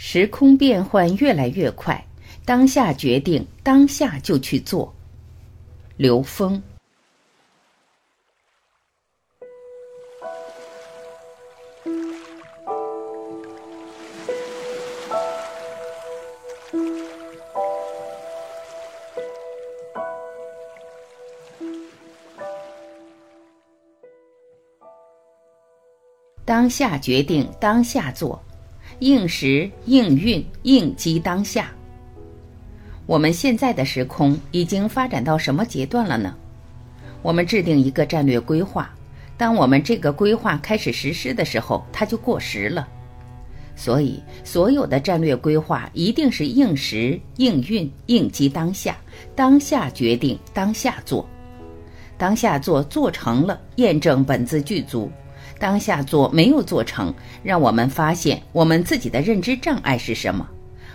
时空变换越来越快，当下决定，当下就去做。刘峰。当下决定，当下做，应时应运应机当下。我们现在的时空已经发展到什么阶段了呢？我们制定一个战略规划，当我们这个规划开始实施的时候，它就过时了。所以，所有的战略规划一定是应时应运应机当下，当下决定，当下做，当下做做成了，验证本自具足。当下做没有做成，让我们发现我们自己的认知障碍是什么，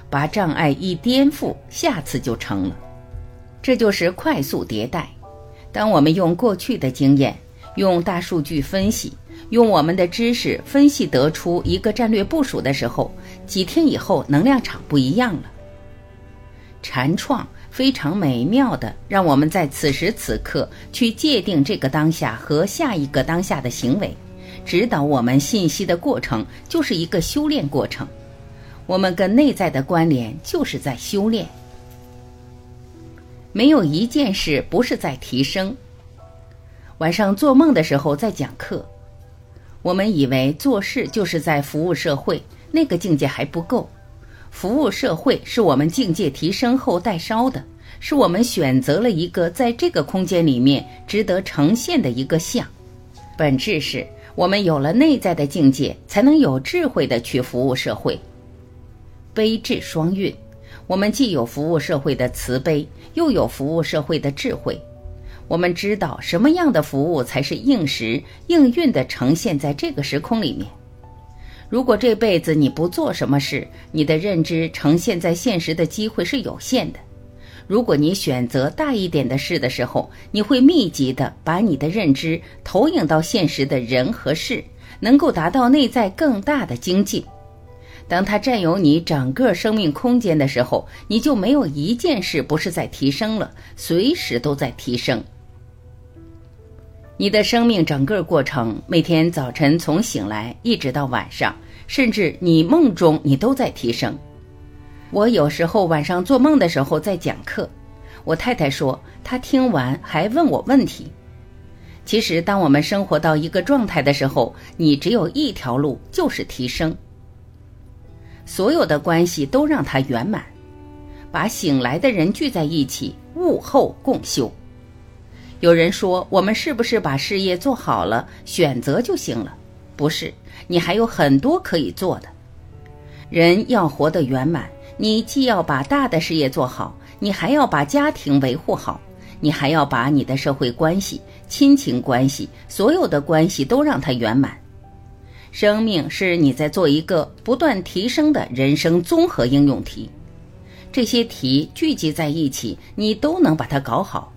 把障碍一颠覆，下次就成了。这就是快速迭代。当我们用过去的经验，用大数据分析，用我们的知识分析得出一个战略部署的时候，几天以后能量场不一样了。禅创非常美妙的，让我们在此时此刻去界定这个当下和下一个当下的行为。指导我们信息的过程就是一个修炼过程，我们跟内在的关联就是在修炼。没有一件事不是在提升。晚上做梦的时候在讲课，我们以为做事就是在服务社会，那个境界还不够。服务社会是我们境界提升后带烧的，是我们选择了一个在这个空间里面值得呈现的一个像，本质是。我们有了内在的境界，才能有智慧的去服务社会。悲智双运，我们既有服务社会的慈悲，又有服务社会的智慧。我们知道什么样的服务才是应时应运的呈现在这个时空里面。如果这辈子你不做什么事，你的认知呈现在现实的机会是有限的。如果你选择大一点的事的时候，你会密集的把你的认知投影到现实的人和事，能够达到内在更大的精进。当它占有你整个生命空间的时候，你就没有一件事不是在提升了，随时都在提升。你的生命整个过程，每天早晨从醒来一直到晚上，甚至你梦中，你都在提升。我有时候晚上做梦的时候在讲课，我太太说她听完还问我问题。其实，当我们生活到一个状态的时候，你只有一条路，就是提升。所有的关系都让它圆满，把醒来的人聚在一起，悟后共修。有人说，我们是不是把事业做好了，选择就行了？不是，你还有很多可以做的。人要活得圆满。你既要把大的事业做好，你还要把家庭维护好，你还要把你的社会关系、亲情关系，所有的关系都让它圆满。生命是你在做一个不断提升的人生综合应用题，这些题聚集在一起，你都能把它搞好。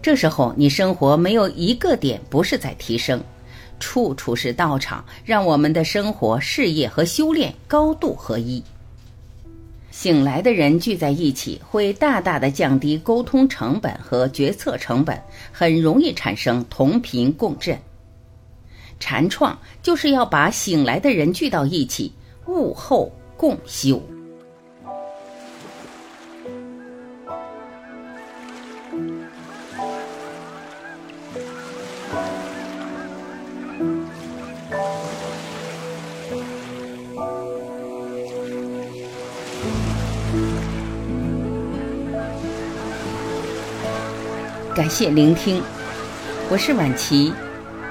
这时候，你生活没有一个点不是在提升，处处是道场，让我们的生活、事业和修炼高度合一。醒来的人聚在一起，会大大的降低沟通成本和决策成本，很容易产生同频共振。禅创就是要把醒来的人聚到一起，悟后共修。感谢聆听，我是晚琪，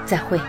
再会。